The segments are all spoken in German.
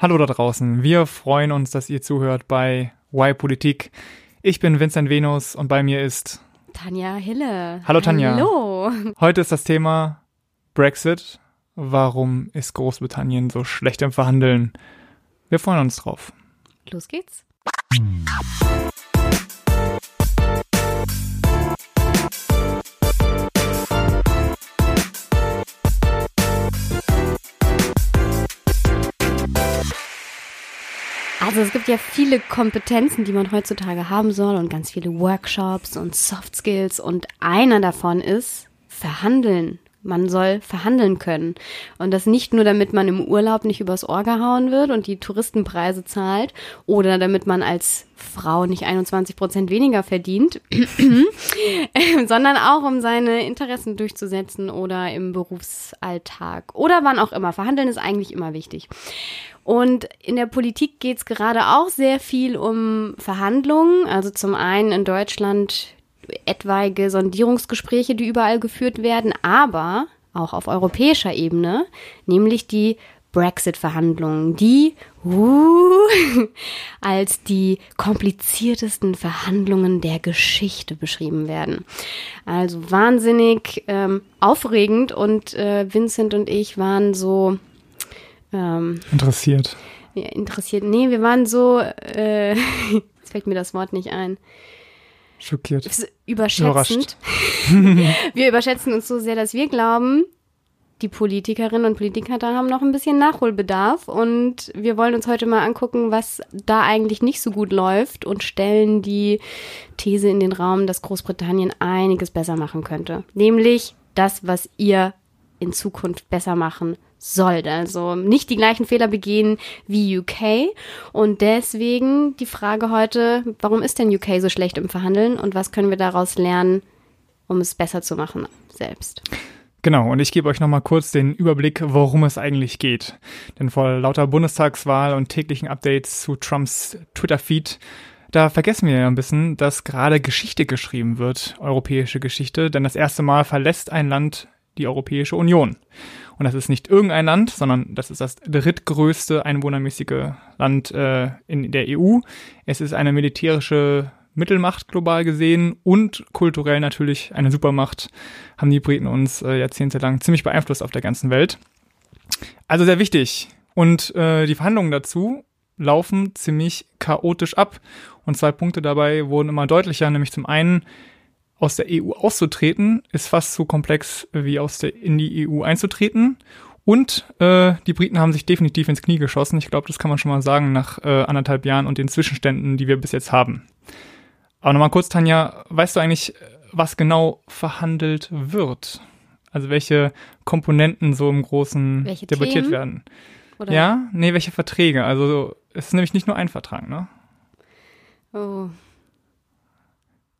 Hallo da draußen. Wir freuen uns, dass ihr zuhört bei Why Politik. Ich bin Vincent Venus und bei mir ist Tanja Hille. Hallo Tanja. Hallo. Heute ist das Thema Brexit. Warum ist Großbritannien so schlecht im Verhandeln? Wir freuen uns drauf. Los geht's. Also es gibt ja viele Kompetenzen, die man heutzutage haben soll und ganz viele Workshops und Soft Skills und einer davon ist Verhandeln. Man soll verhandeln können. Und das nicht nur, damit man im Urlaub nicht übers Ohr gehauen wird und die Touristenpreise zahlt oder damit man als Frau nicht 21 Prozent weniger verdient, sondern auch, um seine Interessen durchzusetzen oder im Berufsalltag oder wann auch immer. Verhandeln ist eigentlich immer wichtig. Und in der Politik geht es gerade auch sehr viel um Verhandlungen. Also zum einen in Deutschland etwaige Sondierungsgespräche, die überall geführt werden, aber auch auf europäischer Ebene, nämlich die Brexit-Verhandlungen, die uh, als die kompliziertesten Verhandlungen der Geschichte beschrieben werden. Also wahnsinnig ähm, aufregend und äh, Vincent und ich waren so ähm, interessiert. Ja, interessiert. Nee, wir waren so, äh, jetzt fällt mir das Wort nicht ein schockiert. Überschätzend. wir überschätzen uns so sehr, dass wir glauben, die Politikerinnen und Politiker da haben noch ein bisschen Nachholbedarf und wir wollen uns heute mal angucken, was da eigentlich nicht so gut läuft und stellen die These in den Raum, dass Großbritannien einiges besser machen könnte. Nämlich das, was ihr in Zukunft besser machen sollt. Also nicht die gleichen Fehler begehen wie UK. Und deswegen die Frage heute, warum ist denn UK so schlecht im Verhandeln und was können wir daraus lernen, um es besser zu machen selbst? Genau, und ich gebe euch nochmal kurz den Überblick, worum es eigentlich geht. Denn vor lauter Bundestagswahl und täglichen Updates zu Trumps Twitter-Feed da vergessen wir ja ein bisschen, dass gerade Geschichte geschrieben wird, europäische Geschichte, denn das erste Mal verlässt ein Land die Europäische Union. Und das ist nicht irgendein Land, sondern das ist das drittgrößte einwohnermäßige Land äh, in der EU. Es ist eine militärische Mittelmacht global gesehen und kulturell natürlich eine Supermacht, haben die Briten uns äh, jahrzehntelang ziemlich beeinflusst auf der ganzen Welt. Also sehr wichtig. Und äh, die Verhandlungen dazu laufen ziemlich chaotisch ab. Und zwei Punkte dabei wurden immer deutlicher, nämlich zum einen aus der EU auszutreten, ist fast so komplex wie aus der in die EU einzutreten. Und äh, die Briten haben sich definitiv ins Knie geschossen. Ich glaube, das kann man schon mal sagen nach äh, anderthalb Jahren und den Zwischenständen, die wir bis jetzt haben. Aber nochmal kurz, Tanja, weißt du eigentlich, was genau verhandelt wird? Also welche Komponenten so im Großen welche debattiert Themen? werden? Oder? Ja, nee, welche Verträge? Also es ist nämlich nicht nur ein Vertrag, ne? Oh,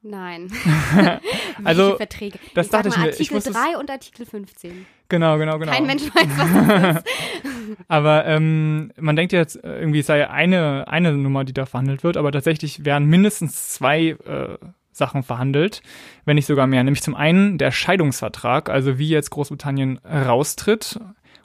Nein. also, Verträge? Das ich dachte ich mir. Artikel ich 3 und Artikel 15. Genau, genau, genau. Kein Mensch weiß, was das ist. aber ähm, man denkt jetzt irgendwie, es sei eine, eine Nummer, die da verhandelt wird, aber tatsächlich werden mindestens zwei äh, Sachen verhandelt, wenn nicht sogar mehr. Nämlich zum einen der Scheidungsvertrag, also wie jetzt Großbritannien raustritt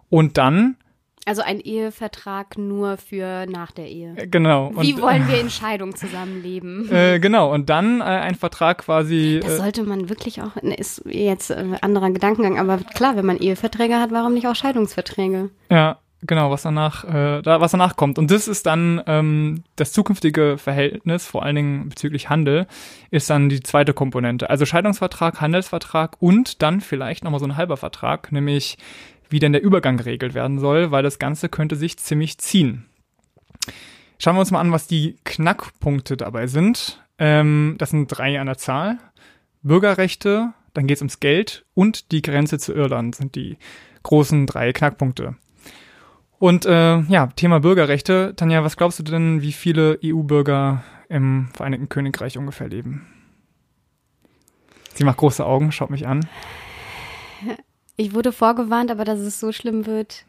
und dann also ein Ehevertrag nur für nach der Ehe. Äh, genau. Wie und, wollen wir in Scheidung zusammenleben? Äh, genau, und dann äh, ein Vertrag quasi. Das äh, sollte man wirklich auch, ne, ist jetzt ein äh, anderer Gedankengang, aber klar, wenn man Eheverträge hat, warum nicht auch Scheidungsverträge? Ja, genau, was danach, äh, da, was danach kommt. Und das ist dann ähm, das zukünftige Verhältnis, vor allen Dingen bezüglich Handel, ist dann die zweite Komponente. Also Scheidungsvertrag, Handelsvertrag und dann vielleicht nochmal so ein halber Vertrag, nämlich wie denn der Übergang geregelt werden soll, weil das Ganze könnte sich ziemlich ziehen. Schauen wir uns mal an, was die Knackpunkte dabei sind. Ähm, das sind drei an der Zahl. Bürgerrechte, dann geht es ums Geld und die Grenze zu Irland sind die großen drei Knackpunkte. Und äh, ja, Thema Bürgerrechte. Tanja, was glaubst du denn, wie viele EU-Bürger im Vereinigten Königreich ungefähr leben? Sie macht große Augen, schaut mich an. Ich wurde vorgewarnt, aber dass es so schlimm wird,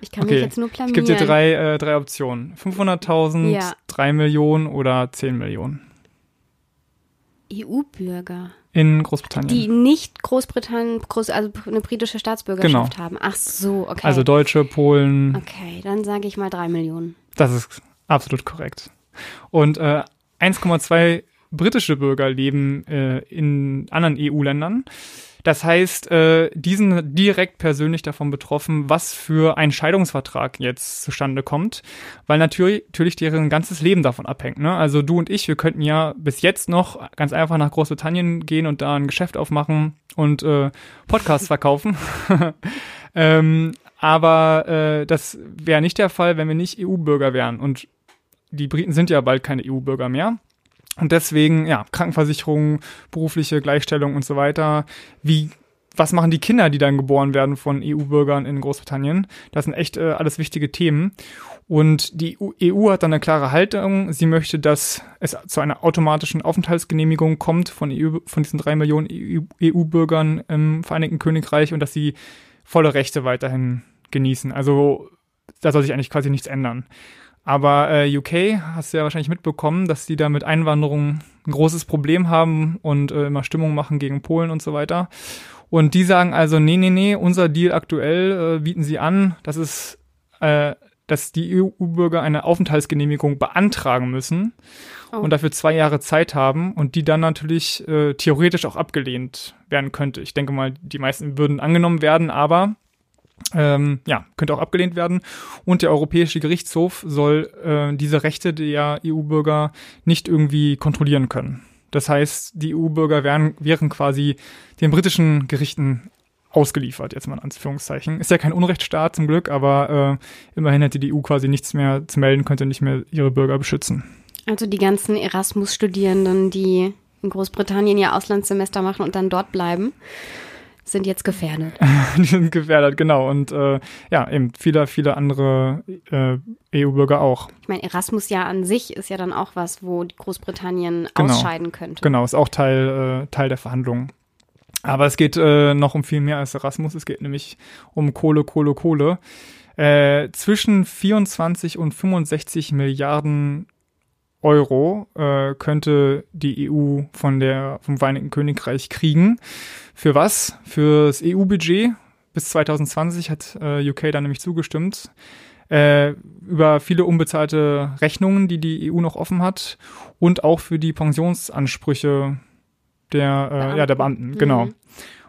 ich kann okay. mich jetzt nur blamieren. Ich gebe dir drei, äh, drei Optionen. 500.000, ja. 3 Millionen oder 10 Millionen. EU-Bürger. In Großbritannien. Die nicht Großbritannien, Groß, also eine britische Staatsbürgerschaft genau. haben. Ach so, okay. Also Deutsche, Polen. Okay, dann sage ich mal 3 Millionen. Das ist absolut korrekt. Und äh, 1,2 britische Bürger leben äh, in anderen EU-Ländern. Das heißt, äh, die sind direkt persönlich davon betroffen, was für ein Scheidungsvertrag jetzt zustande kommt, weil natürlich, natürlich deren ganzes Leben davon abhängt. Ne? Also du und ich, wir könnten ja bis jetzt noch ganz einfach nach Großbritannien gehen und da ein Geschäft aufmachen und äh, Podcasts verkaufen. ähm, aber äh, das wäre nicht der Fall, wenn wir nicht EU-Bürger wären. Und die Briten sind ja bald keine EU-Bürger mehr. Und deswegen, ja, Krankenversicherung, berufliche Gleichstellung und so weiter. Wie, was machen die Kinder, die dann geboren werden von EU-Bürgern in Großbritannien? Das sind echt äh, alles wichtige Themen. Und die EU e hat dann eine klare Haltung. Sie möchte, dass es zu einer automatischen Aufenthaltsgenehmigung kommt von, EU, von diesen drei Millionen EU-Bürgern im Vereinigten Königreich und dass sie volle Rechte weiterhin genießen. Also da soll sich eigentlich quasi nichts ändern. Aber äh, UK hast du ja wahrscheinlich mitbekommen, dass die da mit Einwanderung ein großes Problem haben und äh, immer Stimmung machen gegen Polen und so weiter. Und die sagen also, nee, nee, nee, unser Deal aktuell äh, bieten sie an, dass es, äh, dass die EU-Bürger eine Aufenthaltsgenehmigung beantragen müssen oh. und dafür zwei Jahre Zeit haben und die dann natürlich äh, theoretisch auch abgelehnt werden könnte. Ich denke mal, die meisten würden angenommen werden, aber ähm, ja, könnte auch abgelehnt werden. Und der Europäische Gerichtshof soll äh, diese Rechte der EU-Bürger nicht irgendwie kontrollieren können. Das heißt, die EU-Bürger wären, wären quasi den britischen Gerichten ausgeliefert, jetzt mal in Anführungszeichen. Ist ja kein Unrechtsstaat zum Glück, aber äh, immerhin hätte die EU quasi nichts mehr zu melden, könnte nicht mehr ihre Bürger beschützen. Also die ganzen Erasmus-Studierenden, die in Großbritannien ihr Auslandssemester machen und dann dort bleiben, sind jetzt gefährdet. die sind gefährdet, genau. Und äh, ja, eben viele, viele andere äh, EU-Bürger auch. Ich meine, Erasmus ja an sich ist ja dann auch was, wo Großbritannien genau. ausscheiden könnte. Genau, ist auch Teil, äh, Teil der Verhandlungen. Aber es geht äh, noch um viel mehr als Erasmus. Es geht nämlich um Kohle, Kohle, Kohle. Äh, zwischen 24 und 65 Milliarden Euro äh, könnte die EU von der, vom Vereinigten Königreich kriegen. Für was? Fürs EU-Budget. Bis 2020 hat äh, UK dann nämlich zugestimmt. Äh, über viele unbezahlte Rechnungen, die die EU noch offen hat und auch für die Pensionsansprüche der, äh, ja, der Beamten, genau. Mhm.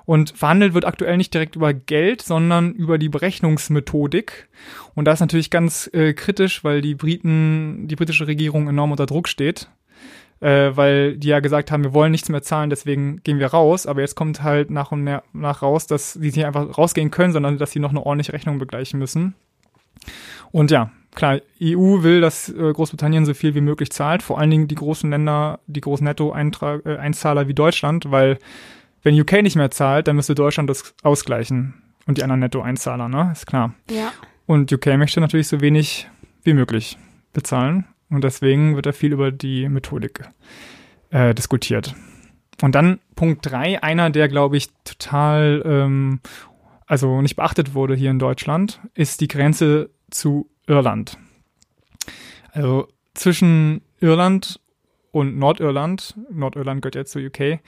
Und verhandelt wird aktuell nicht direkt über Geld, sondern über die Berechnungsmethodik. Und das ist natürlich ganz äh, kritisch, weil die Briten, die britische Regierung enorm unter Druck steht. Äh, weil die ja gesagt haben, wir wollen nichts mehr zahlen, deswegen gehen wir raus. Aber jetzt kommt halt nach und nach raus, dass sie nicht einfach rausgehen können, sondern dass sie noch eine ordentliche Rechnung begleichen müssen. Und ja, klar, EU will, dass äh, Großbritannien so viel wie möglich zahlt, vor allen Dingen die großen Länder, die großen Netto-Einzahler äh, wie Deutschland, weil wenn UK nicht mehr zahlt, dann müsste Deutschland das ausgleichen und die anderen Netto-Einzahler, ne? Ist klar. Ja. Und UK möchte natürlich so wenig wie möglich bezahlen und deswegen wird da viel über die Methodik äh, diskutiert. Und dann Punkt drei, einer, der glaube ich total, ähm, also nicht beachtet wurde hier in Deutschland, ist die Grenze zu Irland. Also zwischen Irland und Nordirland, Nordirland gehört ja zu UK,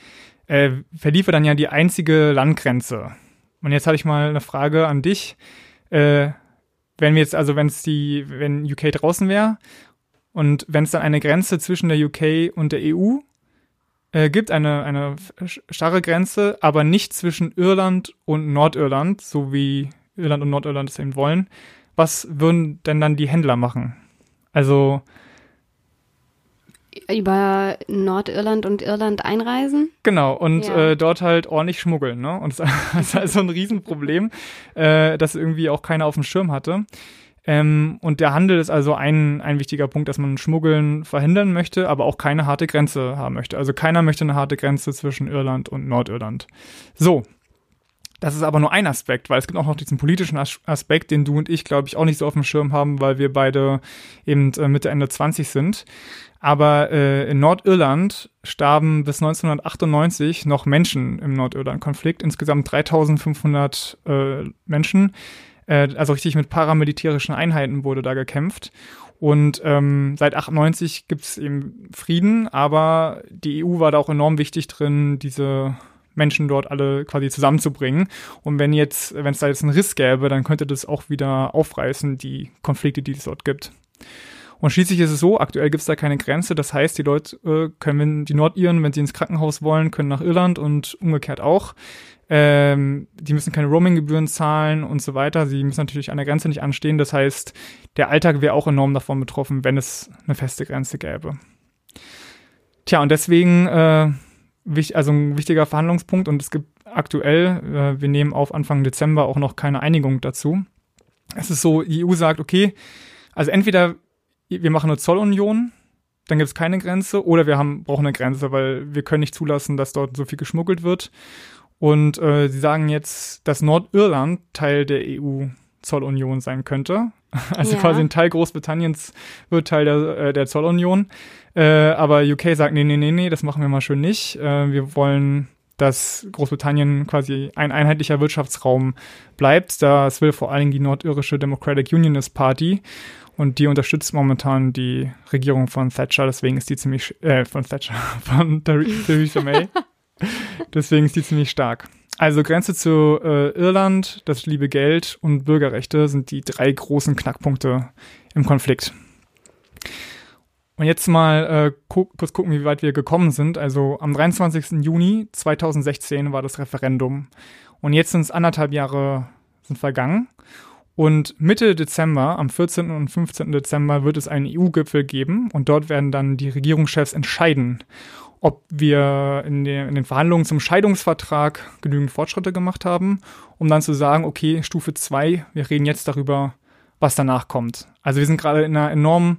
äh, verliefe dann ja die einzige Landgrenze. Und jetzt habe ich mal eine Frage an dich. Äh, wenn wir jetzt, also wenn es die, wenn UK draußen wäre und wenn es dann eine Grenze zwischen der UK und der EU äh, gibt, eine, eine starre Grenze, aber nicht zwischen Irland und Nordirland, so wie Irland und Nordirland es eben wollen, was würden denn dann die Händler machen? Also über Nordirland und Irland einreisen. Genau, und ja. äh, dort halt ordentlich schmuggeln. Ne? Und das ist halt so ein Riesenproblem, äh, das irgendwie auch keiner auf dem Schirm hatte. Ähm, und der Handel ist also ein, ein wichtiger Punkt, dass man Schmuggeln verhindern möchte, aber auch keine harte Grenze haben möchte. Also keiner möchte eine harte Grenze zwischen Irland und Nordirland. So. Das ist aber nur ein Aspekt, weil es gibt auch noch diesen politischen Aspekt, den du und ich, glaube ich, auch nicht so auf dem Schirm haben, weil wir beide eben äh, Mitte, Ende 20 sind. Aber äh, in Nordirland starben bis 1998 noch Menschen im Nordirland-Konflikt, insgesamt 3500 äh, Menschen. Äh, also richtig mit paramilitärischen Einheiten wurde da gekämpft. Und ähm, seit 98 gibt es eben Frieden, aber die EU war da auch enorm wichtig drin, diese Menschen dort alle quasi zusammenzubringen. Und wenn jetzt, wenn es da jetzt einen Riss gäbe, dann könnte das auch wieder aufreißen, die Konflikte, die es dort gibt. Und schließlich ist es so, aktuell gibt es da keine Grenze. Das heißt, die Leute äh, können, wenn die Nordiren, wenn sie ins Krankenhaus wollen, können nach Irland und umgekehrt auch. Ähm, die müssen keine Roaming-Gebühren zahlen und so weiter. Sie müssen natürlich an der Grenze nicht anstehen. Das heißt, der Alltag wäre auch enorm davon betroffen, wenn es eine feste Grenze gäbe. Tja, und deswegen, äh, also ein wichtiger Verhandlungspunkt und es gibt aktuell, äh, wir nehmen auf Anfang Dezember auch noch keine Einigung dazu. Es ist so, die EU sagt, okay, also entweder wir machen eine Zollunion, dann gibt es keine Grenze, oder wir haben, brauchen eine Grenze, weil wir können nicht zulassen, dass dort so viel geschmuggelt wird. Und äh, sie sagen jetzt, dass Nordirland Teil der EU-Zollunion sein könnte. Also ja. quasi ein Teil Großbritanniens wird Teil der, äh, der Zollunion. Äh, aber UK sagt, nee, nee, nee, nee, das machen wir mal schön nicht. Äh, wir wollen, dass Großbritannien quasi ein einheitlicher Wirtschaftsraum bleibt. Das will vor allen Dingen die nordirische Democratic Unionist Party. Und die unterstützt momentan die Regierung von Thatcher, deswegen ist die ziemlich, äh, von Thatcher, von Theresa May. Deswegen ist die ziemlich stark. Also Grenze zu äh, Irland, das liebe Geld und Bürgerrechte sind die drei großen Knackpunkte im Konflikt. Und jetzt mal äh, gu kurz gucken, wie weit wir gekommen sind. Also am 23. Juni 2016 war das Referendum. Und jetzt sind es anderthalb Jahre sind vergangen. Und Mitte Dezember, am 14. und 15. Dezember, wird es einen EU-Gipfel geben und dort werden dann die Regierungschefs entscheiden, ob wir in, den, in den Verhandlungen zum Scheidungsvertrag genügend Fortschritte gemacht haben, um dann zu sagen, okay, Stufe 2, wir reden jetzt darüber, was danach kommt. Also wir sind gerade in einer enormen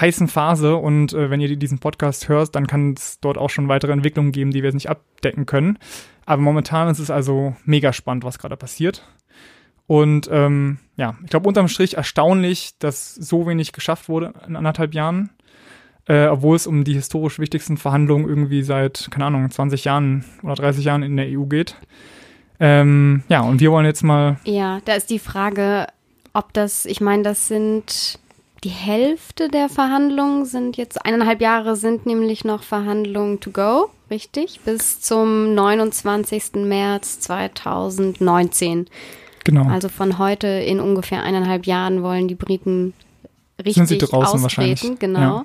heißen Phase und äh, wenn ihr diesen Podcast hört, dann kann es dort auch schon weitere Entwicklungen geben, die wir jetzt nicht abdecken können. Aber momentan ist es also mega spannend, was gerade passiert. Und ähm, ja, ich glaube unterm Strich erstaunlich, dass so wenig geschafft wurde in anderthalb Jahren äh, obwohl es um die historisch wichtigsten Verhandlungen irgendwie seit, keine Ahnung, 20 Jahren oder 30 Jahren in der EU geht. Ähm, ja, und wir wollen jetzt mal. Ja, da ist die Frage, ob das, ich meine, das sind die Hälfte der Verhandlungen sind jetzt, eineinhalb Jahre sind nämlich noch Verhandlungen to go, richtig? Bis zum 29. März 2019. Genau. Also von heute in ungefähr eineinhalb Jahren wollen die Briten richtig draußen wahrscheinlich. genau. Ja.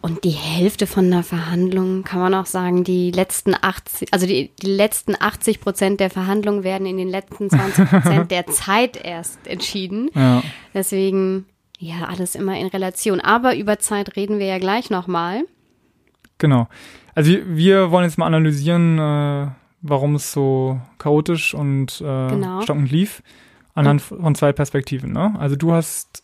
Und die Hälfte von einer Verhandlung kann man auch sagen, die letzten 80, also die, die letzten 80 Prozent der Verhandlungen werden in den letzten 20 Prozent der Zeit erst entschieden. Ja. Deswegen, ja, alles immer in Relation. Aber über Zeit reden wir ja gleich nochmal. Genau. Also wir wollen jetzt mal analysieren, äh, warum es so chaotisch und äh, genau. stockend lief, anhand von zwei Perspektiven. Ne? Also du hast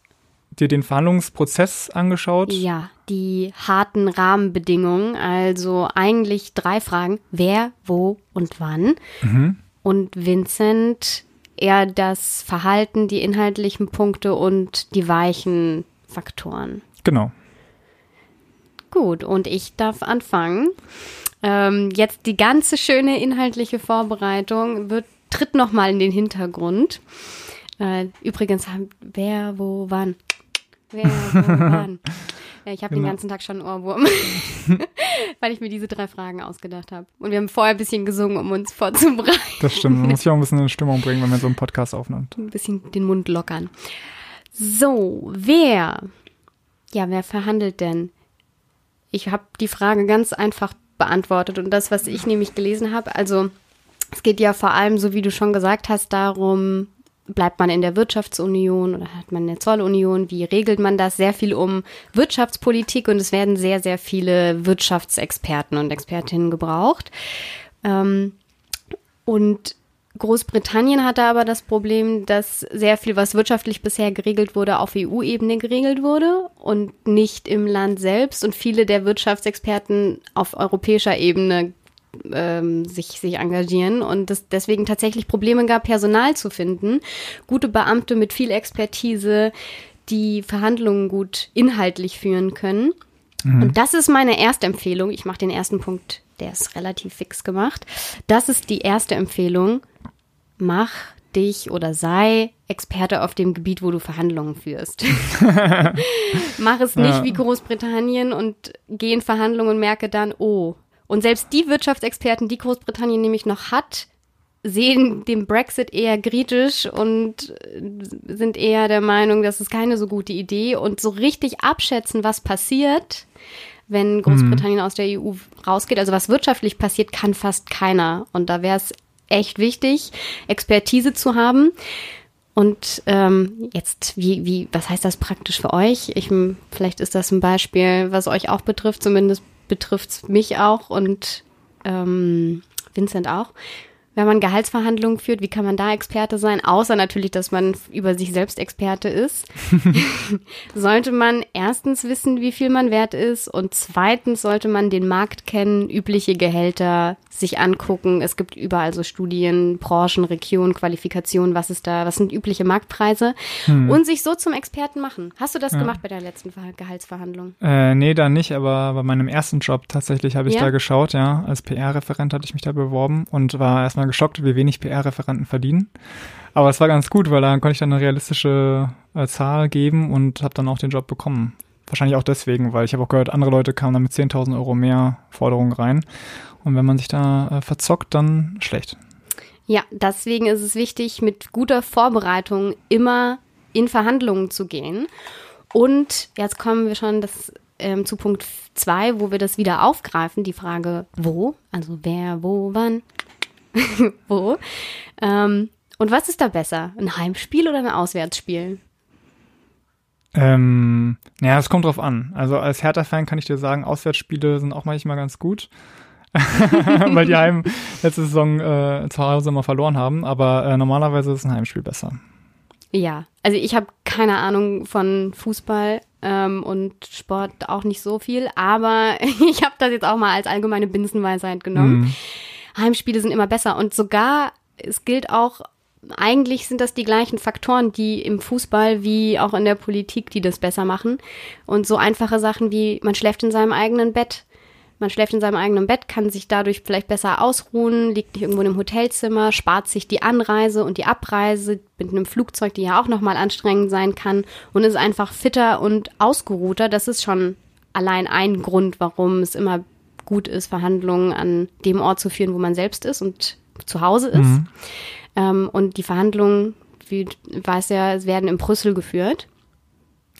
dir den Verhandlungsprozess angeschaut? Ja, die harten Rahmenbedingungen. Also eigentlich drei Fragen. Wer, wo und wann. Mhm. Und Vincent eher das Verhalten, die inhaltlichen Punkte und die weichen Faktoren. Genau. Gut, und ich darf anfangen. Ähm, jetzt die ganze schöne inhaltliche Vorbereitung wird, tritt nochmal in den Hintergrund. Äh, übrigens, wer, wo, wann. Wer? Ja, ich habe genau. den ganzen Tag schon einen Ohrwurm, weil ich mir diese drei Fragen ausgedacht habe. Und wir haben vorher ein bisschen gesungen, um uns vorzubereiten. Das stimmt. Man muss ja auch ein bisschen in Stimmung bringen, wenn man so einen Podcast aufnimmt. Ein bisschen den Mund lockern. So, wer? Ja, wer verhandelt denn? Ich habe die Frage ganz einfach beantwortet und das, was ich nämlich gelesen habe, also es geht ja vor allem, so wie du schon gesagt hast, darum, bleibt man in der Wirtschaftsunion oder hat man eine Zollunion? Wie regelt man das? Sehr viel um Wirtschaftspolitik und es werden sehr, sehr viele Wirtschaftsexperten und Expertinnen gebraucht. Ähm, und Großbritannien hatte aber das Problem, dass sehr viel, was wirtschaftlich bisher geregelt wurde, auf EU-Ebene geregelt wurde und nicht im Land selbst. Und viele der Wirtschaftsexperten auf europäischer Ebene ähm, sich, sich engagieren und es deswegen tatsächlich Probleme gab, Personal zu finden. Gute Beamte mit viel Expertise, die Verhandlungen gut inhaltlich führen können. Mhm. Und das ist meine erste Empfehlung. Ich mache den ersten Punkt, der ist relativ fix gemacht. Das ist die erste Empfehlung. Mach dich oder sei Experte auf dem Gebiet, wo du Verhandlungen führst. Mach es nicht ja. wie Großbritannien und geh in Verhandlungen und merke dann, oh, und selbst die Wirtschaftsexperten, die Großbritannien nämlich noch hat, sehen den Brexit eher kritisch und sind eher der Meinung, das ist keine so gute Idee. Und so richtig abschätzen, was passiert, wenn Großbritannien mhm. aus der EU rausgeht, also was wirtschaftlich passiert, kann fast keiner. Und da wäre es echt wichtig, Expertise zu haben. Und ähm, jetzt, wie, wie, was heißt das praktisch für euch? Ich, vielleicht ist das ein Beispiel, was euch auch betrifft, zumindest betrifft mich auch und ähm, Vincent auch wenn man Gehaltsverhandlungen führt, wie kann man da Experte sein? Außer natürlich, dass man über sich selbst Experte ist. sollte man erstens wissen, wie viel man wert ist und zweitens sollte man den Markt kennen, übliche Gehälter sich angucken. Es gibt überall so Studien, Branchen, Regionen, Qualifikationen, was ist da, was sind übliche Marktpreise hm. und sich so zum Experten machen. Hast du das ja. gemacht bei der letzten Gehaltsverhandlung? Äh, nee, da nicht, aber bei meinem ersten Job tatsächlich habe ich ja? da geschaut, ja. Als PR-Referent hatte ich mich da beworben und war erstmal erstmal geschockt, wie wenig PR-Referenten verdienen. Aber es war ganz gut, weil da konnte ich dann eine realistische äh, Zahl geben und habe dann auch den Job bekommen. Wahrscheinlich auch deswegen, weil ich habe auch gehört, andere Leute kamen dann mit 10.000 Euro mehr Forderungen rein. Und wenn man sich da äh, verzockt, dann schlecht. Ja, deswegen ist es wichtig, mit guter Vorbereitung immer in Verhandlungen zu gehen. Und jetzt kommen wir schon das, ähm, zu Punkt 2, wo wir das wieder aufgreifen, die Frage, wo, also wer, wo, wann. wo. Ähm, und was ist da besser? Ein Heimspiel oder ein Auswärtsspiel? Ähm, naja, es kommt drauf an. Also als Hertha-Fan kann ich dir sagen, Auswärtsspiele sind auch manchmal ganz gut. weil die Heim letzte Saison äh, zu Hause immer verloren haben. Aber äh, normalerweise ist ein Heimspiel besser. Ja, also ich habe keine Ahnung von Fußball ähm, und Sport auch nicht so viel, aber ich habe das jetzt auch mal als allgemeine Binsenweisheit genommen. Mm. Heimspiele sind immer besser. Und sogar, es gilt auch, eigentlich sind das die gleichen Faktoren, die im Fußball wie auch in der Politik, die das besser machen. Und so einfache Sachen wie, man schläft in seinem eigenen Bett. Man schläft in seinem eigenen Bett, kann sich dadurch vielleicht besser ausruhen, liegt nicht irgendwo einem Hotelzimmer, spart sich die Anreise und die Abreise mit einem Flugzeug, die ja auch nochmal anstrengend sein kann und ist einfach fitter und ausgeruhter. Das ist schon allein ein Grund, warum es immer gut ist, Verhandlungen an dem Ort zu führen, wo man selbst ist und zu Hause ist. Mhm. Ähm, und die Verhandlungen, wie weiß ja, werden in Brüssel geführt.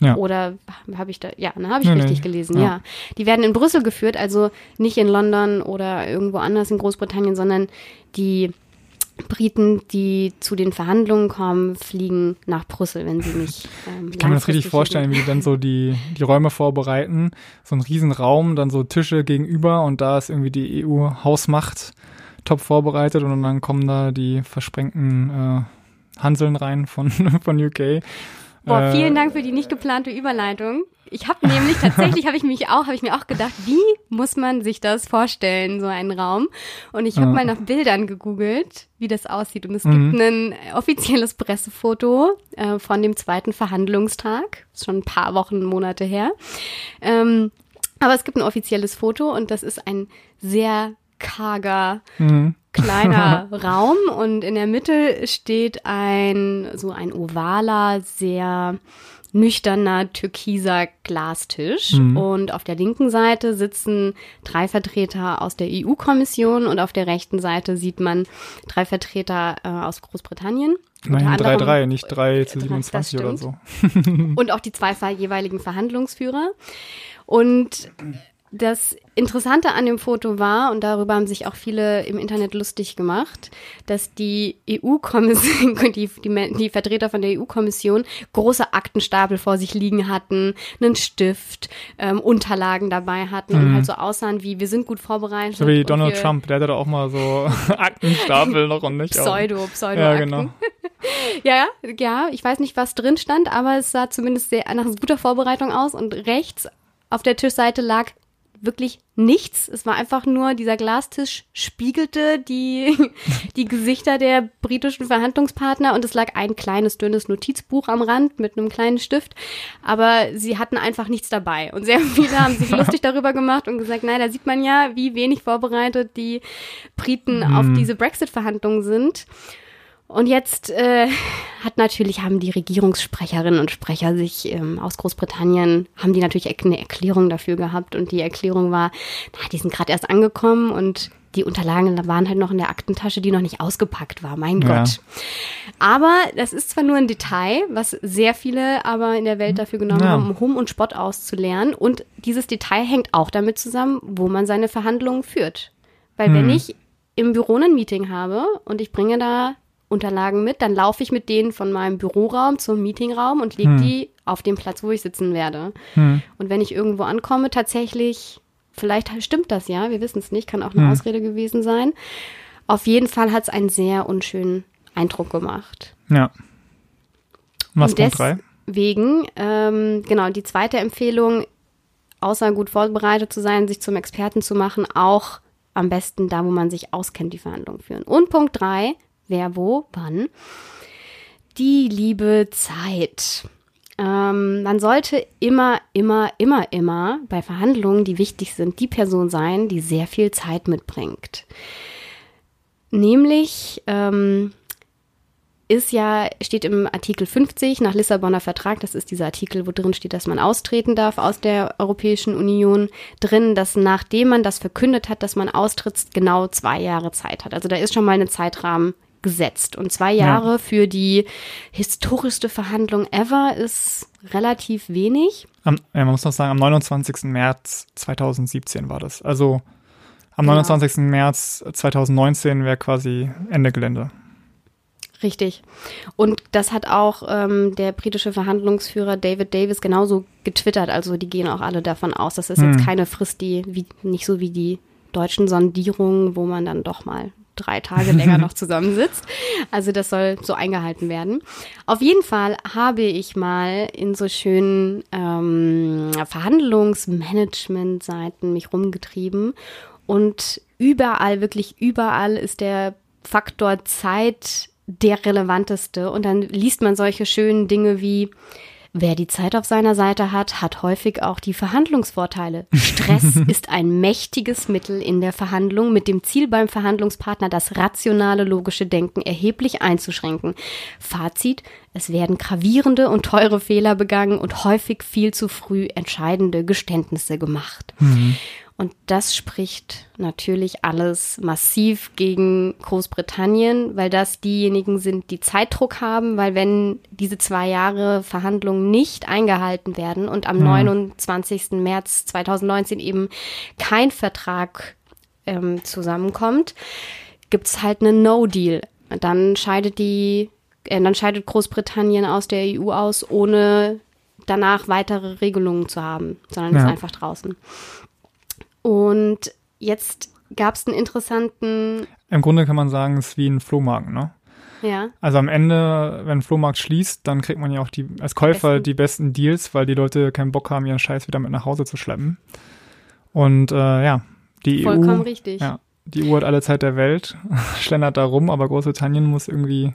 Ja. Oder habe ich da, ja, ne, habe ich nee, richtig nee. gelesen, ja. ja. Die werden in Brüssel geführt, also nicht in London oder irgendwo anders in Großbritannien, sondern die Briten, die zu den Verhandlungen kommen, fliegen nach Brüssel, wenn sie nicht. Ähm, ich kann mir das richtig vorstellen, wie die dann so die, die Räume vorbereiten. So ein Riesenraum, dann so Tische gegenüber und da ist irgendwie die EU-Hausmacht top vorbereitet und dann kommen da die versprengten äh, Hanseln rein von, von UK. Boah, vielen äh, Dank für die nicht geplante Überleitung. Ich habe nämlich tatsächlich habe ich mich auch habe ich mir auch gedacht, wie muss man sich das vorstellen, so einen Raum? Und ich habe ja. mal nach Bildern gegoogelt, wie das aussieht. Und es mhm. gibt ein offizielles Pressefoto äh, von dem zweiten Verhandlungstag, ist schon ein paar Wochen, Monate her. Ähm, aber es gibt ein offizielles Foto und das ist ein sehr karger mhm. Kleiner Raum und in der Mitte steht ein so ein ovaler sehr nüchterner türkiser Glastisch. Mhm. Und auf der linken Seite sitzen drei Vertreter aus der EU-Kommission und auf der rechten Seite sieht man drei Vertreter äh, aus Großbritannien. Immerhin 3-3, nicht 3 zu 27 oder so. und auch die zwei jeweiligen Verhandlungsführer. Und das Interessante an dem Foto war, und darüber haben sich auch viele im Internet lustig gemacht, dass die EU-Kommission, die, die, die, Vertreter von der EU-Kommission große Aktenstapel vor sich liegen hatten, einen Stift, ähm, Unterlagen dabei hatten mhm. und halt so aussahen wie, wir sind gut vorbereitet. So wie Donald Trump, der hatte doch auch mal so Aktenstapel noch und nicht. Pseudo, Pseudo. Ja, genau. ja, ja, ich weiß nicht, was drin stand, aber es sah zumindest sehr nach guter Vorbereitung aus und rechts auf der Tischseite lag wirklich nichts. Es war einfach nur, dieser Glastisch spiegelte die, die Gesichter der britischen Verhandlungspartner und es lag ein kleines, dünnes Notizbuch am Rand mit einem kleinen Stift. Aber sie hatten einfach nichts dabei. Und sehr viele haben sich lustig darüber gemacht und gesagt, nein, da sieht man ja, wie wenig vorbereitet die Briten mhm. auf diese Brexit-Verhandlungen sind. Und jetzt äh, hat natürlich, haben die Regierungssprecherinnen und Sprecher sich ähm, aus Großbritannien, haben die natürlich eine Erklärung dafür gehabt. Und die Erklärung war, na, die sind gerade erst angekommen und die Unterlagen waren halt noch in der Aktentasche, die noch nicht ausgepackt war. Mein Ja. Gott. Aber das ist zwar nur ein Detail, was sehr viele aber in der Welt dafür genommen Ja. haben, um Hum und Spott auszulernen. Und dieses Detail hängt auch damit zusammen, wo man seine Verhandlungen führt. Weil wenn Hm. ich im Büro ein Meeting habe und ich bringe da Unterlagen mit, dann laufe ich mit denen von meinem Büroraum zum Meetingraum und lege die auf den Platz, wo ich sitzen werde. Hm. Und wenn ich irgendwo ankomme, tatsächlich, vielleicht stimmt das ja, wir wissen es nicht, kann auch eine Hm. Ausrede gewesen sein. Auf jeden Fall hat es einen sehr unschönen Eindruck gemacht. Ja. Was Und 3? Deswegen, ähm, genau, die zweite Empfehlung, außer gut vorbereitet zu sein, sich zum Experten zu machen, auch am besten da, wo man sich auskennt, die Verhandlungen führen. Und Punkt drei, wer, wo, wann. Die liebe Zeit. Ähm, man sollte immer, immer, immer, immer bei Verhandlungen, die wichtig sind, die Person sein, die sehr viel Zeit mitbringt. Nämlich ähm, ist ja, steht im Artikel 50 nach Lissabonner Vertrag, das ist dieser Artikel, wo drin steht, dass man austreten darf aus der Europäischen Union, drin, dass nachdem man das verkündet hat, dass man austritt, genau zwei Jahre Zeit hat. Also da ist schon mal ein Zeitrahmen gesetzt. Und zwei Ja. Jahre für die historischste Verhandlung ever ist relativ wenig. Am, ja, man muss noch sagen, am 29. März 2017 war das. Also am Genau. 29. März 2019 wäre quasi Ende Gelände. Richtig. Und das hat auch ähm, der britische Verhandlungsführer David Davis genauso getwittert. Also die gehen auch alle davon aus, das ist Hm. jetzt keine Frist, die wie, nicht so wie die deutschen Sondierungen, wo man dann doch mal drei Tage länger noch zusammensitzt. Also das soll so eingehalten werden. Auf jeden Fall habe ich mal in so schönen ähm, Verhandlungsmanagement-Seiten mich rumgetrieben und überall, wirklich überall ist der Faktor Zeit der relevanteste. Und dann liest man solche schönen Dinge wie, wer die Zeit auf seiner Seite hat, hat häufig auch die Verhandlungsvorteile. Stress ist ein mächtiges Mittel in der Verhandlung mit dem Ziel beim Verhandlungspartner, das rationale, logische Denken erheblich einzuschränken. Fazit, es werden gravierende und teure Fehler begangen und häufig viel zu früh entscheidende Geständnisse gemacht. Und das spricht natürlich alles massiv gegen Großbritannien, weil das diejenigen sind, die Zeitdruck haben, weil wenn diese zwei Jahre Verhandlungen nicht eingehalten werden und am 29. März 2019 eben kein Vertrag ähm, zusammenkommt, gibt's halt einen No-Deal. Dann scheidet die, äh, dann scheidet Großbritannien aus der EU aus, ohne danach weitere Regelungen zu haben, sondern Ja. ist einfach draußen. Und jetzt gab es einen interessanten, Im Grunde kann man sagen, es ist wie ein Flohmarkt, ne? ja, Also am Ende, wenn ein Flohmarkt schließt, dann kriegt man ja auch die, als Käufer Besten. die besten Deals, weil die Leute keinen Bock haben, ihren Scheiß wieder mit nach Hause zu schleppen. Und äh, ja, die vollkommen EU, richtig. ja, die EU hat alle Zeit der Welt, schlendert da rum, aber Großbritannien muss irgendwie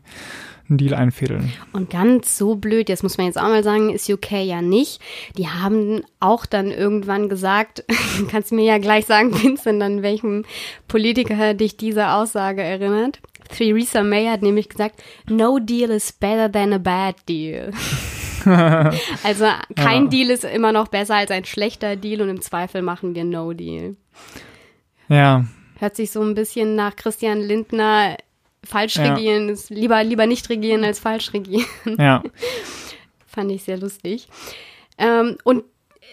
einen Deal einfädeln. Und ganz so blöd, jetzt muss man jetzt auch mal sagen, ist UK ja nicht. Die haben auch dann irgendwann gesagt, kannst mir ja gleich sagen, Vincent, an welchem Politiker dich diese Aussage erinnert. Theresa May hat nämlich gesagt, no deal is better than a bad deal. also kein Ja. Deal ist immer noch besser als ein schlechter Deal und im Zweifel machen wir no deal. Ja, Hört sich so ein bisschen nach Christian Lindner falsch Ja. regieren, ist lieber, lieber nicht regieren als falsch regieren. ja, Fand ich sehr lustig. Ähm, und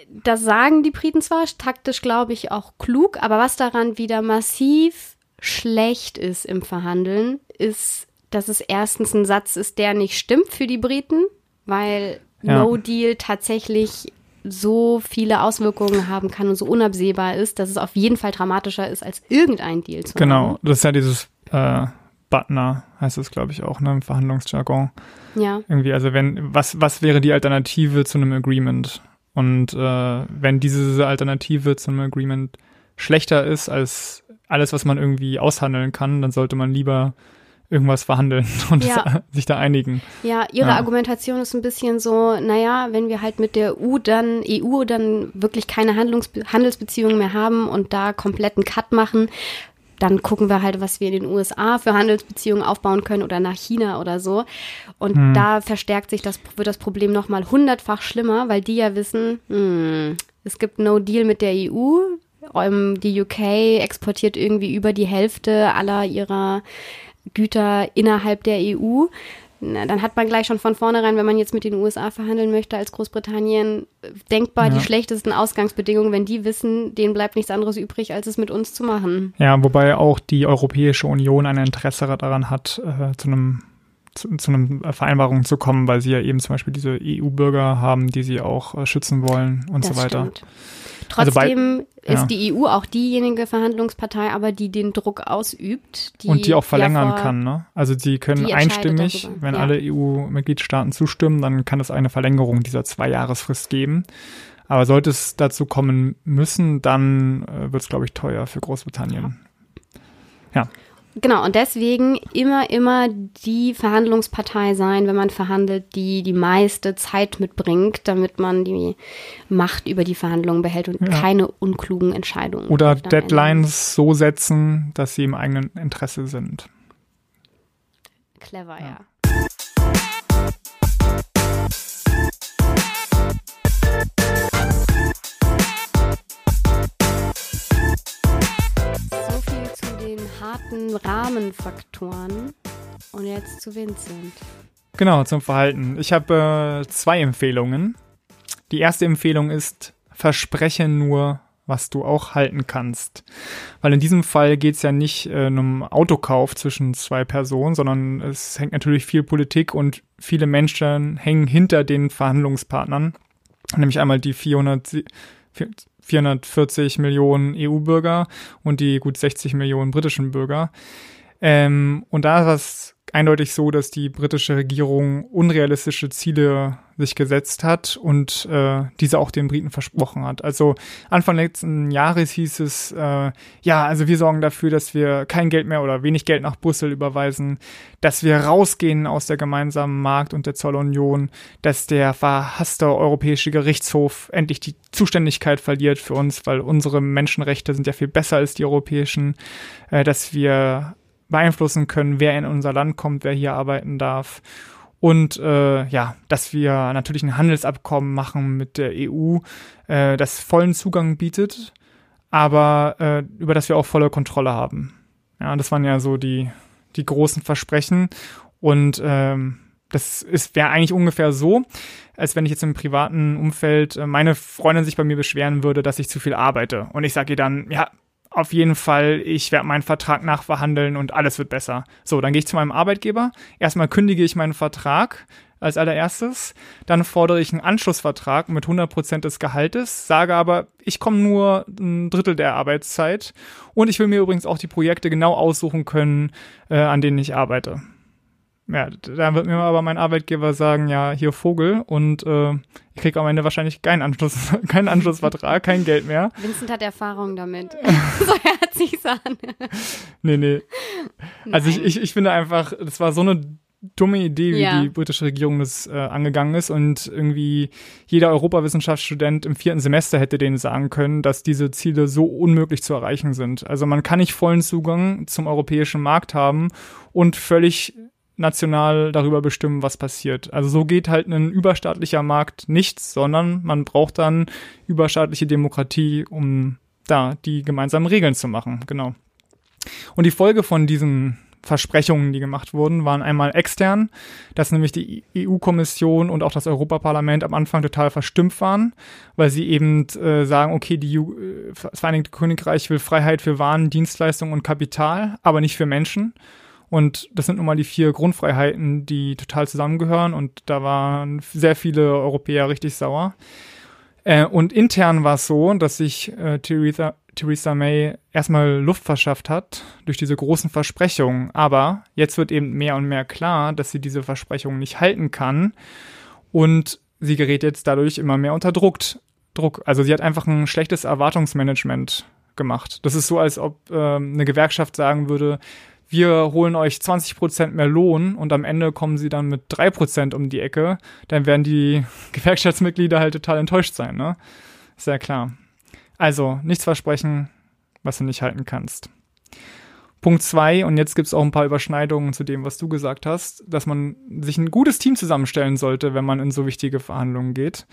das sagen die Briten zwar, taktisch glaube ich auch klug, aber was daran wieder massiv schlecht ist im Verhandeln, ist, dass es erstens ein Satz ist, der nicht stimmt für die Briten, weil Ja. No Deal tatsächlich so viele Auswirkungen haben kann und so unabsehbar ist, dass es auf jeden Fall dramatischer ist, als irgendein Deal zu haben. genau. Das ist ja dieses äh, Butner, heißt es, glaube ich, auch, ne, im Verhandlungsjargon. Ja, Irgendwie, also wenn, was, was wäre die Alternative zu einem Agreement? Und äh, wenn diese Alternative zu einem Agreement schlechter ist als alles, was man irgendwie aushandeln kann, dann sollte man lieber irgendwas verhandeln und Ja. sich da einigen. Ja, ihre Ja. Argumentation ist ein bisschen so, naja, wenn wir halt mit der EU dann, EU dann wirklich keine Handlungs Handelsbeziehungen mehr haben und da kompletten Cut machen, dann gucken wir halt, was wir in den USA für Handelsbeziehungen aufbauen können oder nach China oder so. Und hm. da verstärkt sich das, wird das Problem nochmal hundertfach schlimmer, weil die ja wissen, hm, es gibt No Deal mit der EU. Ähm, die UK exportiert irgendwie über die Hälfte aller ihrer Güter innerhalb der EU na, dann hat man gleich schon von vornherein, wenn man jetzt mit den USA verhandeln möchte als Großbritannien, denkbar ja. die schlechtesten Ausgangsbedingungen, wenn die wissen, denen bleibt nichts anderes übrig, als es mit uns zu machen. Ja, wobei auch die Europäische Union ein Interesse daran hat, äh, zu einem zu, zu einer Vereinbarung zu kommen, weil sie ja eben zum Beispiel diese EU-Bürger haben, die sie auch äh, schützen wollen und das so weiter. Stimmt. Trotzdem also bei, ist ja. die EU auch diejenige Verhandlungspartei, aber die den Druck ausübt. Die und die auch verlängern vor, kann. Ne? Also sie können einstimmig, darüber. wenn ja. alle EU-Mitgliedstaaten zustimmen, dann kann es eine Verlängerung dieser Zwei-Jahresfrist geben. Aber sollte es dazu kommen müssen, dann äh, wird es, glaube ich, teuer für Großbritannien. ja. Genau, und deswegen immer, immer die Verhandlungspartei sein, wenn man verhandelt, die die meiste Zeit mitbringt, damit man die Macht über die Verhandlungen behält und ja. keine unklugen Entscheidungen. Oder Deadlines so setzen, dass sie im eigenen Interesse sind. Clever, ja. ja. Harten Rahmenfaktoren. Und jetzt zu Vincent. Genau, zum Verhalten. Ich habe äh, zwei Empfehlungen. Die erste Empfehlung ist, verspreche nur, was du auch halten kannst. Weil in diesem Fall geht es ja nicht äh, um Autokauf zwischen zwei Personen, sondern es hängt natürlich viel Politik und viele Menschen hängen hinter den Verhandlungspartnern. Nämlich einmal die 400, 440 Millionen EU-Bürger und die gut 60 Millionen britischen Bürger. Ähm, und da ist es eindeutig so, dass die britische Regierung unrealistische Ziele sich gesetzt hat und äh, diese auch den Briten versprochen hat. Also Anfang letzten Jahres hieß es, äh, ja, also wir sorgen dafür, dass wir kein Geld mehr oder wenig Geld nach Brüssel überweisen, dass wir rausgehen aus der gemeinsamen Markt- und der Zollunion, dass der verhasste Europäische Gerichtshof endlich die Zuständigkeit verliert für uns, weil unsere Menschenrechte sind ja viel besser als die europäischen, äh, dass wir beeinflussen können, wer in unser Land kommt, wer hier arbeiten darf. Und äh, ja, dass wir natürlich ein Handelsabkommen machen mit der EU, äh, das vollen Zugang bietet, aber äh, über das wir auch volle Kontrolle haben. Ja, das waren ja so die, die großen Versprechen. Und ähm, das wäre eigentlich ungefähr so, als wenn ich jetzt im privaten Umfeld äh, meine Freundin sich bei mir beschweren würde, dass ich zu viel arbeite. Und ich sage ihr dann, ja, auf jeden Fall, ich werde meinen Vertrag nachverhandeln und alles wird besser. So, dann gehe ich zu meinem Arbeitgeber. Erstmal kündige ich meinen Vertrag als allererstes. Dann fordere ich einen Anschlussvertrag mit 100% des Gehaltes, sage aber, ich komme nur ein Drittel der Arbeitszeit und ich will mir übrigens auch die Projekte genau aussuchen können, äh, an denen ich arbeite. Ja, da wird mir aber mein Arbeitgeber sagen, ja, hier Vogel und äh, ich kriege am Ende wahrscheinlich keinen Anschluss, keinen Anschlussvertrag, kein Geld mehr. Vincent hat Erfahrung damit. so hört sich's an. nee, nee. Also ich, ich, ich finde einfach, das war so eine dumme Idee, wie ja. die britische Regierung das äh, angegangen ist. Und irgendwie jeder Europawissenschaftsstudent im vierten Semester hätte denen sagen können, dass diese Ziele so unmöglich zu erreichen sind. Also man kann nicht vollen Zugang zum europäischen Markt haben und völlig national darüber bestimmen, was passiert. Also so geht halt ein überstaatlicher Markt nichts, sondern man braucht dann überstaatliche Demokratie, um da die gemeinsamen Regeln zu machen. Genau. Und die Folge von diesen Versprechungen, die gemacht wurden, waren einmal extern, dass nämlich die EU-Kommission und auch das Europaparlament am Anfang total verstimmt waren, weil sie eben äh, sagen, okay, die EU, äh, das Vereinigte Königreich will Freiheit für Waren, Dienstleistungen und Kapital, aber nicht für Menschen. Und das sind nun mal die vier Grundfreiheiten, die total zusammengehören. Und da waren sehr viele Europäer richtig sauer. Äh, und intern war es so, dass sich äh, Theresa, Theresa May erstmal Luft verschafft hat durch diese großen Versprechungen. Aber jetzt wird eben mehr und mehr klar, dass sie diese Versprechungen nicht halten kann. Und sie gerät jetzt dadurch immer mehr unter Druck. Druck. Also sie hat einfach ein schlechtes Erwartungsmanagement gemacht. Das ist so, als ob äh, eine Gewerkschaft sagen würde, wir holen euch 20% mehr Lohn und am Ende kommen sie dann mit 3% um die Ecke, dann werden die Gewerkschaftsmitglieder halt total enttäuscht sein, ne? Sehr klar. Also, nichts versprechen, was du nicht halten kannst. Punkt zwei, und jetzt gibt es auch ein paar Überschneidungen zu dem, was du gesagt hast, dass man sich ein gutes Team zusammenstellen sollte, wenn man in so wichtige Verhandlungen geht.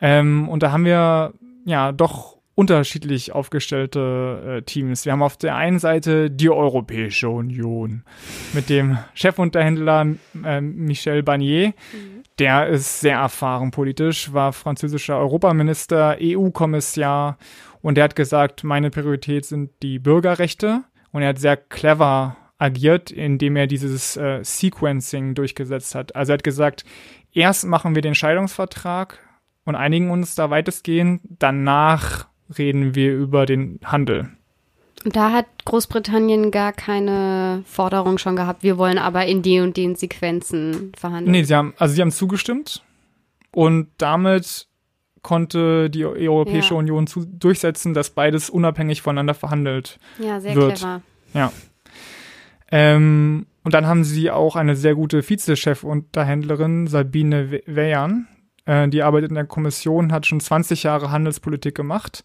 Ähm, und da haben wir ja doch unterschiedlich aufgestellte äh, Teams. Wir haben auf der einen Seite die Europäische Union mit dem Chefunterhändler äh, Michel Barnier. Mhm. Der ist sehr erfahren politisch, war französischer Europaminister, EU-Kommissar und der hat gesagt, meine Priorität sind die Bürgerrechte und er hat sehr clever agiert, indem er dieses äh, Sequencing durchgesetzt hat. Also er hat gesagt, erst machen wir den Scheidungsvertrag und einigen uns da weitestgehend, danach reden wir über den Handel. Und da hat Großbritannien gar keine Forderung schon gehabt, wir wollen aber in die und den Sequenzen verhandeln. Nee, sie haben, also sie haben zugestimmt und damit konnte die Europäische ja. Union zu, durchsetzen, dass beides unabhängig voneinander verhandelt ja, sehr wird. Clever. Ja. Ähm, und dann haben sie auch eine sehr gute Vize-Chef-Unterhändlerin, Sabine Weyan. Äh, die arbeitet in der Kommission, hat schon 20 Jahre Handelspolitik gemacht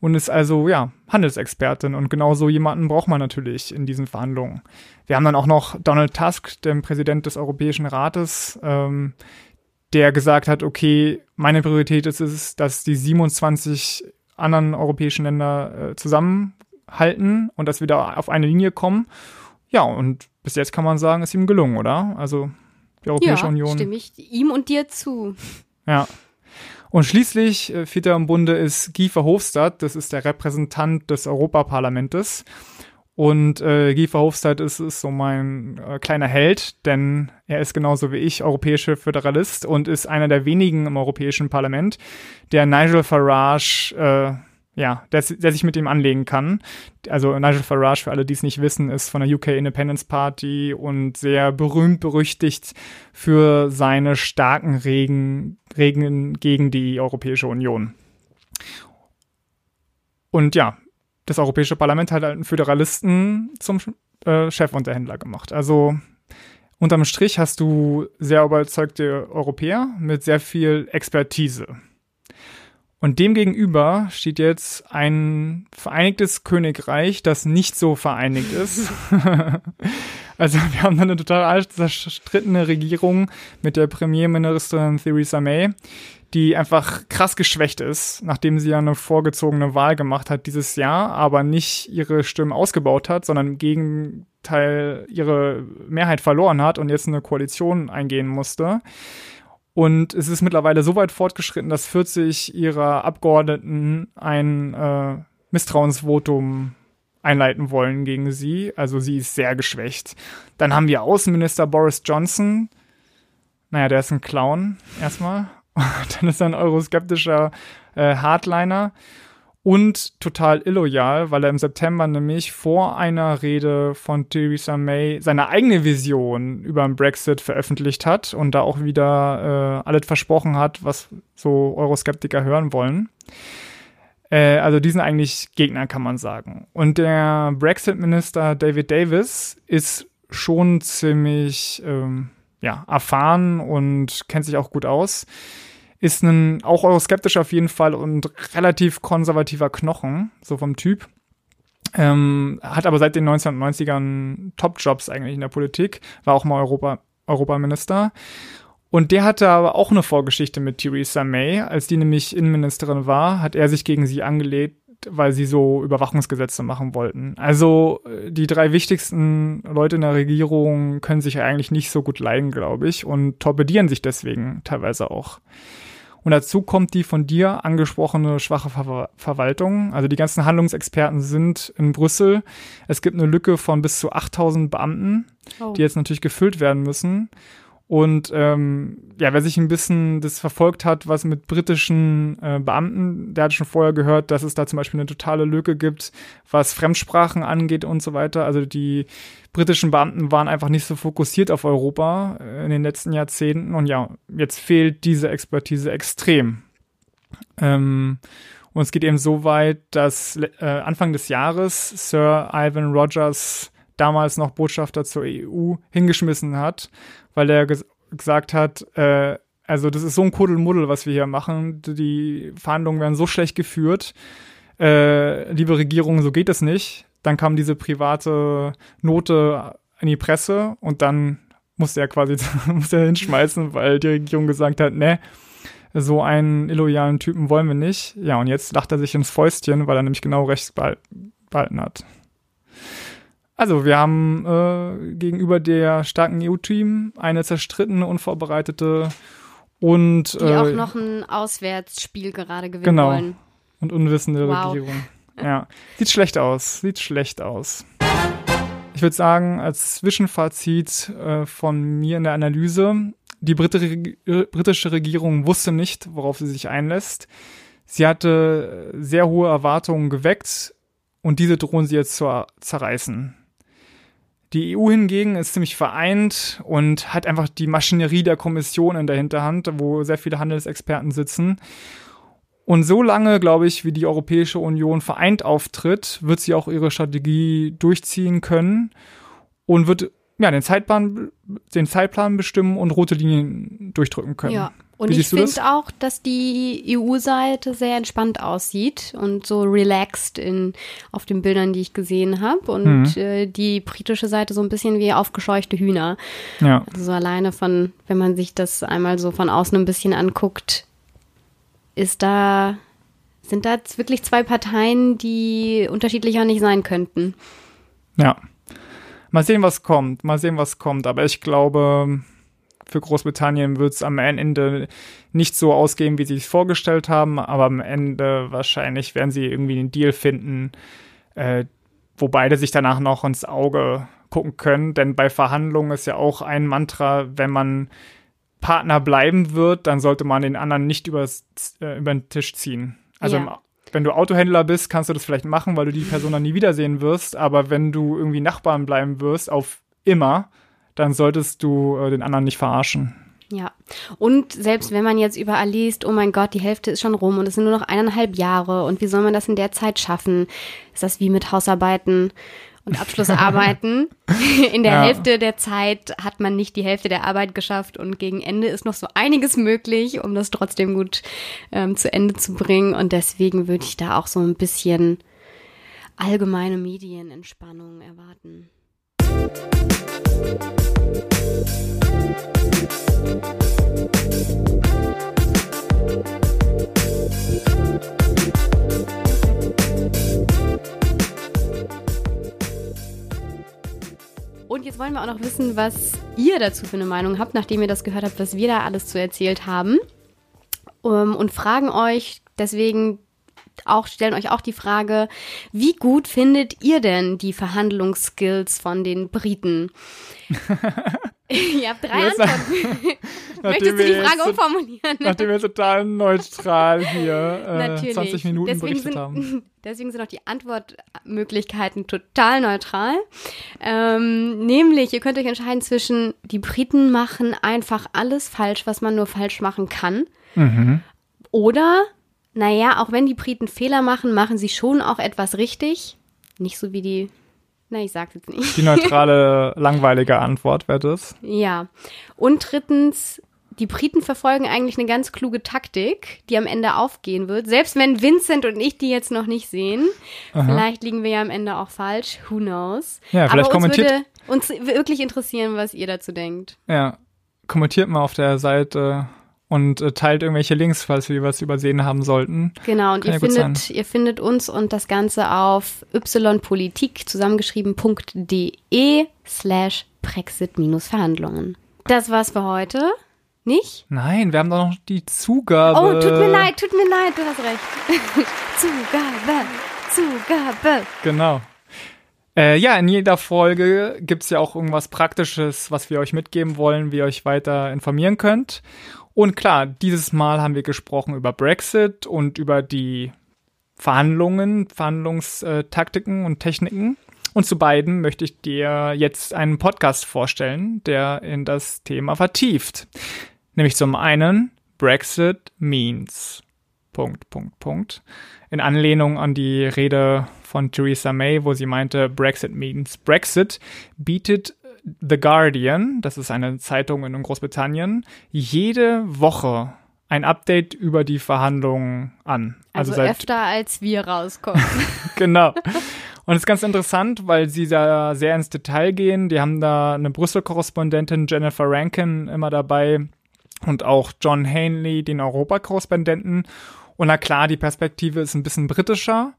und ist also, ja, Handelsexpertin. Und genau so jemanden braucht man natürlich in diesen Verhandlungen. Wir haben dann auch noch Donald Tusk, den Präsident des Europäischen Rates, ähm, der gesagt hat, okay, meine Priorität ist es, dass die 27 anderen europäischen Länder äh, zusammenhalten und dass wir da auf eine Linie kommen. Ja, und bis jetzt kann man sagen, ist ihm gelungen, oder? Also die Europäische ja, Union. stimme ich ihm und dir zu. Ja. Und schließlich, äh, Vierter im Bunde ist Guy Verhofstadt, das ist der Repräsentant des Europaparlamentes. Und äh, Guy Verhofstadt ist, ist so mein äh, kleiner Held, denn er ist genauso wie ich europäischer Föderalist und ist einer der wenigen im Europäischen Parlament, der Nigel Farage, äh, ja, der, der sich mit ihm anlegen kann. Also Nigel Farage, für alle, die es nicht wissen, ist von der UK Independence Party und sehr berühmt berüchtigt für seine starken Regen, Regen gegen die Europäische Union. Und ja, das Europäische Parlament hat halt einen Föderalisten zum äh, Chefunterhändler gemacht. Also unterm Strich hast du sehr überzeugte Europäer mit sehr viel Expertise. Und demgegenüber steht jetzt ein vereinigtes Königreich, das nicht so vereinigt ist. also wir haben eine total zerstrittene Regierung mit der Premierministerin Theresa May, die einfach krass geschwächt ist, nachdem sie ja eine vorgezogene Wahl gemacht hat dieses Jahr, aber nicht ihre Stimmen ausgebaut hat, sondern im Gegenteil ihre Mehrheit verloren hat und jetzt eine Koalition eingehen musste. Und es ist mittlerweile so weit fortgeschritten, dass 40 ihrer Abgeordneten ein äh, Misstrauensvotum einleiten wollen gegen sie. Also sie ist sehr geschwächt. Dann haben wir Außenminister Boris Johnson. Naja, der ist ein Clown erstmal. dann ist er ein euroskeptischer äh, Hardliner und total illoyal, weil er im September nämlich vor einer Rede von Theresa May seine eigene Vision über den Brexit veröffentlicht hat und da auch wieder äh, alles versprochen hat, was so Euroskeptiker hören wollen. Äh, also die sind eigentlich Gegner, kann man sagen. Und der Brexit-Minister David Davis ist schon ziemlich ähm, ja, erfahren und kennt sich auch gut aus. Ist ein auch euroskeptisch auf jeden Fall und relativ konservativer Knochen, so vom Typ. Ähm, hat aber seit den 1990ern Top-Jobs eigentlich in der Politik, war auch mal Europa, Europaminister. Und der hatte aber auch eine Vorgeschichte mit Theresa May. Als die nämlich Innenministerin war, hat er sich gegen sie angelegt, weil sie so Überwachungsgesetze machen wollten. Also äh, die drei wichtigsten Leute in der Regierung können sich eigentlich nicht so gut leiden, glaube ich, und torpedieren sich deswegen teilweise auch. Und dazu kommt die von dir angesprochene schwache Ver Verwaltung. Also die ganzen Handlungsexperten sind in Brüssel. Es gibt eine Lücke von bis zu 8000 Beamten, oh. die jetzt natürlich gefüllt werden müssen. Und ähm, ja, wer sich ein bisschen das verfolgt hat, was mit britischen äh, Beamten, der hat schon vorher gehört, dass es da zum Beispiel eine totale Lücke gibt, was Fremdsprachen angeht und so weiter. Also die britischen Beamten waren einfach nicht so fokussiert auf Europa äh, in den letzten Jahrzehnten. Und ja, jetzt fehlt diese Expertise extrem. Ähm, und es geht eben so weit, dass äh, Anfang des Jahres Sir Ivan Rogers damals noch Botschafter zur EU hingeschmissen hat, weil er ges gesagt hat, äh, also das ist so ein Kuddelmuddel, was wir hier machen. Die Verhandlungen werden so schlecht geführt. Äh, liebe Regierung, so geht es nicht. dann kam diese private Note in die Presse und dann musste er quasi musste er hinschmeißen, weil die Regierung gesagt hat, ne, so einen illoyalen Typen wollen wir nicht. Ja, und jetzt lacht er sich ins Fäustchen, weil er nämlich genau rechts behalten hat. Also, wir haben äh, gegenüber der starken EU-Team eine zerstrittene, unvorbereitete und die äh, auch noch ein Auswärtsspiel gerade gewinnen genau, wollen. Und unwissende wow. Regierung. Ja, sieht schlecht aus, sieht schlecht aus. Ich würde sagen, als Zwischenfazit äh, von mir in der Analyse, die britische Regierung wusste nicht, worauf sie sich einlässt. Sie hatte sehr hohe Erwartungen geweckt und diese drohen sie jetzt zu zerreißen. Die EU hingegen ist ziemlich vereint und hat einfach die Maschinerie der Kommission in der Hinterhand, wo sehr viele Handelsexperten sitzen. Und so lange, glaube ich, wie die Europäische Union vereint auftritt, wird sie auch ihre Strategie durchziehen können und wird ja, den Zeitplan, den Zeitplan bestimmen und rote Linien durchdrücken können. Ja. Und ich finde auch, dass die EU-Seite sehr entspannt aussieht und so relaxed in, auf den Bildern, die ich gesehen habe. Und mhm. äh, die britische Seite so ein bisschen wie aufgescheuchte Hühner. Ja. Also so alleine von, wenn man sich das einmal so von außen ein bisschen anguckt, ist da, sind da wirklich zwei Parteien, die unterschiedlicher nicht sein könnten. Ja. Mal sehen, was kommt. Mal sehen, was kommt. Aber ich glaube, für Großbritannien wird es am Ende nicht so ausgehen, wie sie es vorgestellt haben. Aber am Ende wahrscheinlich werden sie irgendwie einen Deal finden, äh, wo beide sich danach noch ins Auge gucken können. Denn bei Verhandlungen ist ja auch ein Mantra, wenn man Partner bleiben wird, dann sollte man den anderen nicht übers, äh, über den Tisch ziehen. Also ja. im wenn du Autohändler bist, kannst du das vielleicht machen, weil du die Person dann nie wiedersehen wirst. Aber wenn du irgendwie Nachbarn bleiben wirst, auf immer, dann solltest du äh, den anderen nicht verarschen. Ja. Und selbst wenn man jetzt überall liest, oh mein Gott, die Hälfte ist schon rum und es sind nur noch eineinhalb Jahre und wie soll man das in der Zeit schaffen? Ist das wie mit Hausarbeiten? und Abschlussarbeiten. In der ja. Hälfte der Zeit hat man nicht die Hälfte der Arbeit geschafft und gegen Ende ist noch so einiges möglich, um das trotzdem gut ähm, zu Ende zu bringen. Und deswegen würde ich da auch so ein bisschen allgemeine Medienentspannung erwarten. Und jetzt wollen wir auch noch wissen, was ihr dazu für eine Meinung habt, nachdem ihr das gehört habt, was wir da alles zu erzählt haben. Ähm, und fragen euch deswegen auch, stellen euch auch die Frage, wie gut findet ihr denn die Verhandlungsskills von den Briten? Ihr habt drei jetzt, Antworten. Möchtest du die Frage umformulieren? Nachdem wir total neutral hier äh, 20 Minuten deswegen berichtet sind, haben. Deswegen sind auch die Antwortmöglichkeiten total neutral. Ähm, nämlich, ihr könnt euch entscheiden zwischen, die Briten machen einfach alles falsch, was man nur falsch machen kann. Mhm. Oder, naja, auch wenn die Briten Fehler machen, machen sie schon auch etwas richtig. Nicht so wie die na, ich sag's jetzt nicht. Die neutrale, langweilige Antwort wäre das. Ja. Und drittens, die Briten verfolgen eigentlich eine ganz kluge Taktik, die am Ende aufgehen wird. Selbst wenn Vincent und ich die jetzt noch nicht sehen. Aha. Vielleicht liegen wir ja am Ende auch falsch. Who knows? Ja, vielleicht Aber uns würde uns wirklich interessieren, was ihr dazu denkt. Ja. Kommentiert mal auf der Seite und äh, teilt irgendwelche Links, falls wir was übersehen haben sollten. Genau, und ihr, ja findet, ihr findet uns und das Ganze auf ypolitik zusammengeschrieben.de slash Brexit-Verhandlungen. Das war's für heute. Nicht? Nein, wir haben doch noch die Zugabe. Oh, tut mir leid, tut mir leid, du hast recht. Zugabe, Zugabe. Genau. Äh, ja, in jeder Folge gibt's ja auch irgendwas Praktisches, was wir euch mitgeben wollen, wie ihr euch weiter informieren könnt. Und klar, dieses Mal haben wir gesprochen über Brexit und über die Verhandlungen, Verhandlungstaktiken und Techniken. Und zu beiden möchte ich dir jetzt einen Podcast vorstellen, der in das Thema vertieft. Nämlich zum einen Brexit means. Punkt, Punkt, Punkt. In Anlehnung an die Rede von Theresa May, wo sie meinte, Brexit means Brexit, bietet The Guardian, das ist eine Zeitung in Großbritannien, jede Woche ein Update über die Verhandlungen an. Also, also öfter als wir rauskommen. genau. Und es ist ganz interessant, weil sie da sehr ins Detail gehen. Die haben da eine Brüssel-Korrespondentin Jennifer Rankin immer dabei und auch John Hanley, den Europa-Korrespondenten. Und na klar, die Perspektive ist ein bisschen britischer,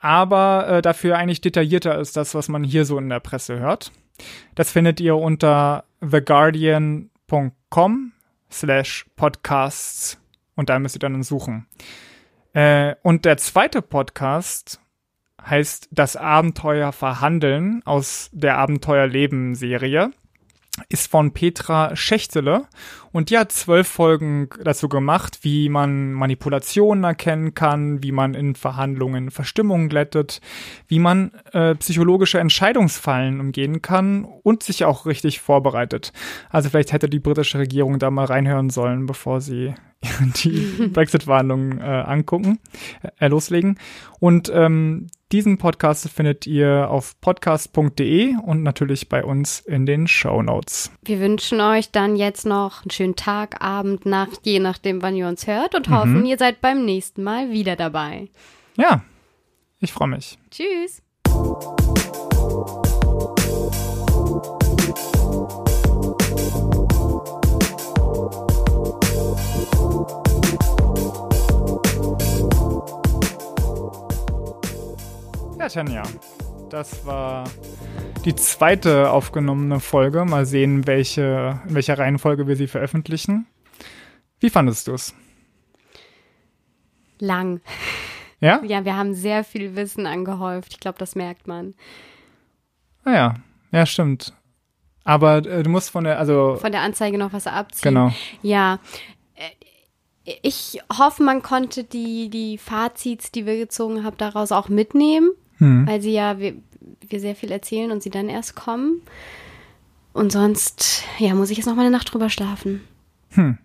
aber äh, dafür eigentlich detaillierter ist das, was man hier so in der Presse hört. Das findet ihr unter theguardian.com slash podcasts und da müsst ihr dann suchen. Äh, und der zweite Podcast heißt Das Abenteuer Verhandeln aus der Abenteuerleben-Serie ist von Petra Schächtele und die hat zwölf Folgen dazu gemacht, wie man Manipulationen erkennen kann, wie man in Verhandlungen Verstimmungen glättet, wie man äh, psychologische Entscheidungsfallen umgehen kann und sich auch richtig vorbereitet. Also vielleicht hätte die britische Regierung da mal reinhören sollen, bevor sie die Brexit-Verhandlungen äh, angucken, äh, loslegen. Und ähm, diesen Podcast findet ihr auf podcast.de und natürlich bei uns in den Show Notes. Wir wünschen euch dann jetzt noch einen schönen Tag, Abend, Nacht, je nachdem, wann ihr uns hört und hoffen, mhm. ihr seid beim nächsten Mal wieder dabei. Ja, ich freue mich. Tschüss. Ja, Tanja, das war die zweite aufgenommene Folge. Mal sehen, welche, in welcher Reihenfolge wir sie veröffentlichen. Wie fandest du es? Lang. Ja? Ja, wir haben sehr viel Wissen angehäuft. Ich glaube, das merkt man. Naja, ah ja, stimmt. Aber äh, du musst von der, also. Von der Anzeige noch was abziehen. Genau. Ja. Äh, ich hoffe, man konnte die, die Fazits, die wir gezogen haben, daraus auch mitnehmen hm. weil sie ja, wir, wir sehr viel erzählen und sie dann erst kommen. Und sonst, ja, muss ich jetzt noch mal eine Nacht drüber schlafen. Hm.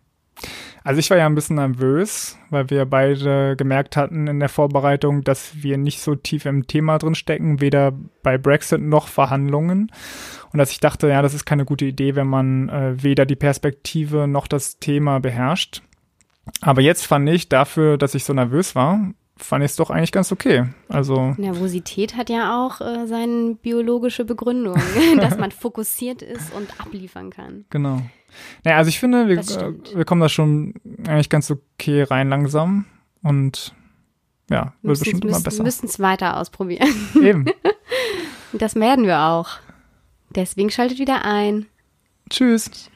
Also ich war ja ein bisschen nervös, weil wir beide gemerkt hatten in der Vorbereitung, dass wir nicht so tief im Thema drin stecken, weder bei Brexit noch Verhandlungen. Und dass ich dachte, ja, das ist keine gute Idee, wenn man äh, weder die Perspektive noch das Thema beherrscht. Aber jetzt fand ich dafür, dass ich so nervös war, fand ich es doch eigentlich ganz okay. Also Nervosität hat ja auch äh, seine biologische Begründung, dass man fokussiert ist und abliefern kann. Genau. Naja, also ich finde, wir, äh, wir kommen da schon eigentlich ganz okay rein langsam und ja, wird bestimmt immer besser. Wir müssen es weiter ausprobieren. Eben. das werden wir auch. Deswegen schaltet wieder ein. Tschüss.